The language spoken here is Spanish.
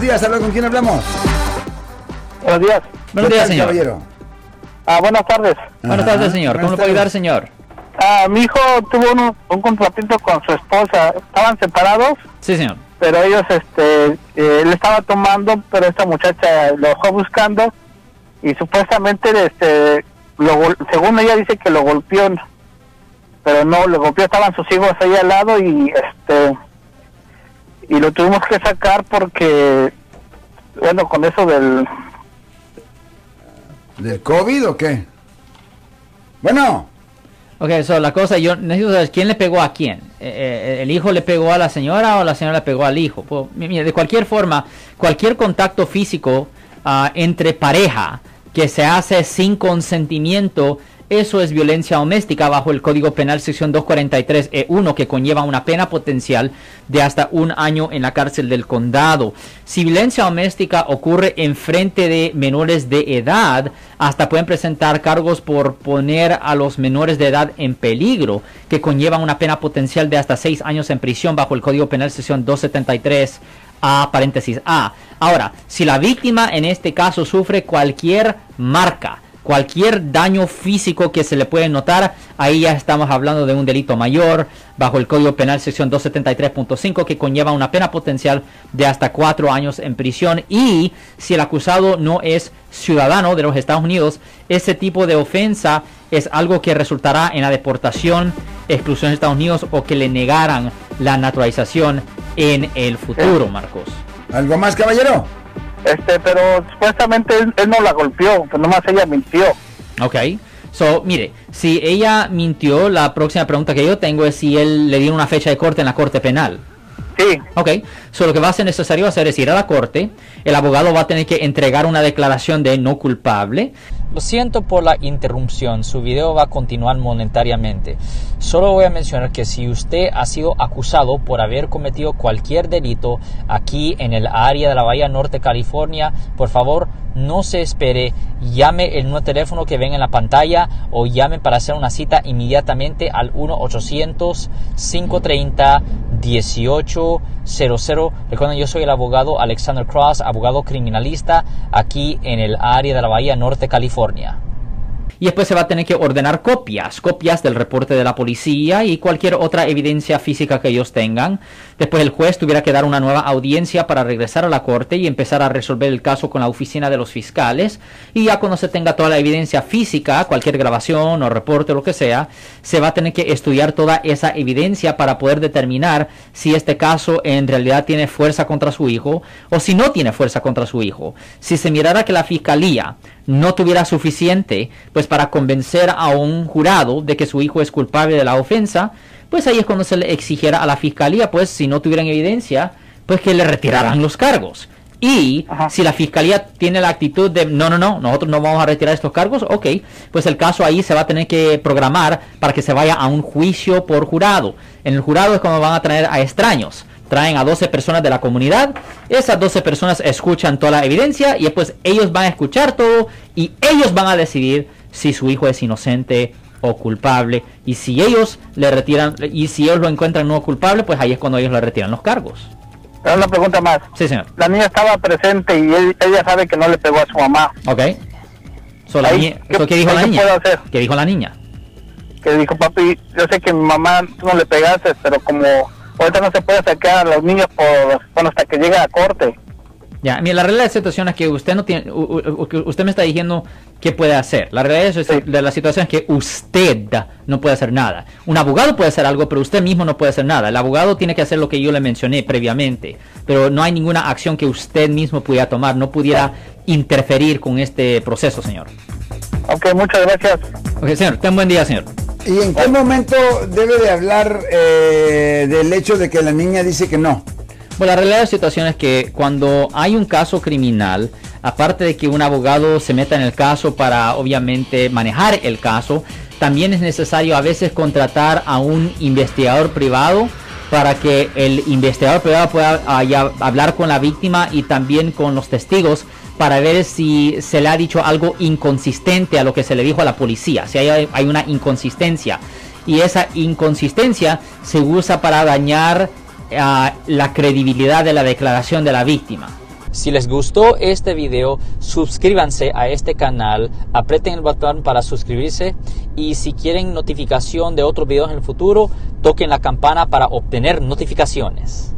Buenos días, ¿habla con quién hablamos? Buenos días. Buenos días, señor. Caballero? Ah, buenas tardes. Buenas Ajá, tardes, señor. ¿Cómo le puedo ayudar, señor? Ah, mi hijo tuvo un, un contratiempo con su esposa. Estaban separados, Sí, señor. pero ellos, este, eh, él estaba tomando, pero esta muchacha lo dejó buscando y supuestamente, este, lo, gol- según ella dice que lo golpeó, pero no, lo golpeó, estaban sus hijos ahí al lado y, este, y lo tuvimos que sacar porque, bueno, con eso del, ¿Del COVID o qué? Bueno, Ok, so la cosa, yo necesito saber quién le pegó a quién. Eh, eh, ¿El hijo le pegó a la señora o la señora le pegó al hijo? Pues, mira, de cualquier forma, cualquier contacto físico ah, entre pareja que se hace sin consentimiento, eso es violencia doméstica bajo el Código Penal sección 243E1 que conlleva una pena potencial de hasta un año en la cárcel del condado. Si violencia doméstica ocurre en frente de menores de edad, hasta pueden presentar cargos por poner a los menores de edad en peligro, que conllevan una pena potencial de hasta seis años en prisión bajo el Código Penal sección 273 A paréntesis A. Ahora, si la víctima en este caso sufre cualquier marca, cualquier daño físico que se le puede notar, ahí ya estamos hablando de un delito mayor bajo el Código Penal sección 273.5 que conlleva una pena potencial de hasta cuatro años en prisión y si el acusado no es ciudadano de los Estados Unidos, ese tipo de ofensa es algo que resultará en la deportación, exclusión de Estados Unidos o que le negaran la naturalización en el futuro, Marcos. ¿algo más, caballero? Este, pero supuestamente él, no la golpeó, pues nomás ella mintió. Ok. So, mire, si ella mintió, la próxima pregunta que yo tengo es si él le dio una fecha de corte en la corte penal. Sí, Ok, so lo que va a ser necesario hacer es ir a la corte, el abogado va a tener que entregar una declaración de no culpable. Lo siento por la interrupción, su video va a continuar monetariamente. Solo voy a mencionar que si usted ha sido acusado por haber cometido cualquier delito aquí en el área de la Bahía Norte, California, por favor no se espere, llame el nuevo teléfono que ven en la pantalla o llame para hacer una cita inmediatamente al 1-800-530-1800. Recuerden, yo soy el abogado Alexander Cross, abogado criminalista aquí en el área de la Bahía Norte, California. Y después se va a tener que ordenar copias, copias del reporte de la policía y cualquier otra evidencia física que ellos tengan. Después el juez tuviera que dar una nueva audiencia para regresar a la corte y empezar a resolver el caso con la oficina de los fiscales. Y ya cuando se tenga toda la evidencia física, cualquier grabación o reporte lo que sea, se va a tener que estudiar toda esa evidencia para poder determinar si este caso en realidad tiene fuerza contra su hijo o si no tiene fuerza contra su hijo. Si se mirara que la fiscalía no tuviera suficiente pues para convencer a un jurado de que su hijo es culpable de la ofensa, pues ahí es cuando se le exigiera a la fiscalía, pues si no tuvieran evidencia, pues que le retiraran los cargos. Y Ajá. si la fiscalía tiene la actitud de no, no, no, nosotros no vamos a retirar estos cargos, ok, pues el caso ahí se va a tener que programar para que se vaya a un juicio por jurado. En el jurado es cuando van a traer a extraños. Traen a 12 personas de la comunidad, esas 12 personas escuchan toda la evidencia y después ellos van a escuchar todo y ellos van a decidir si su hijo es inocente o culpable. Y si ellos le retiran, y si ellos lo encuentran no culpable, pues ahí es cuando ellos le retiran los cargos. pero una pregunta más. Sí, señor. La niña estaba presente y él- ella sabe que no le pegó a su mamá. Ok. So, la niña- ¿qué- so, ¿Qué dijo la niña? hacer? ¿Qué dijo la niña? Que dijo, papi, yo sé que mi mamá tú no le pegaste, pero como ahorita no se puede sacar a los niños por, bueno, hasta que llegue a corte. Ya, mira, la realidad de la situación es que usted no tiene, u- u- u- que usted me está diciendo qué puede hacer. La realidad es- Sí. de la situación es que usted no puede hacer nada. Un abogado puede hacer algo, pero usted mismo no puede hacer nada. El abogado tiene que hacer lo que yo le mencioné previamente, pero no hay ninguna acción que usted mismo pudiera tomar, no pudiera interferir con este proceso, señor. Ok, muchas gracias. Ok, señor, ten buen día, señor. ¿Y en qué momento debe de hablar eh, del hecho de que la niña dice que no? Bueno, la realidad de la situación es que cuando hay un caso criminal, aparte de que un abogado se meta en el caso para obviamente manejar el caso, también es necesario a veces contratar a un investigador privado para que el investigador privado pueda ah, hablar con la víctima y también con los testigos para ver si se le ha dicho algo inconsistente a lo que se le dijo a la policía, si hay una inconsistencia. Y esa inconsistencia se usa para dañar a la credibilidad de la declaración de la víctima. Si les gustó este video, suscríbanse a este canal, aprieten el botón para suscribirse y si quieren notificación de otros videos en el futuro, toquen la campana para obtener notificaciones.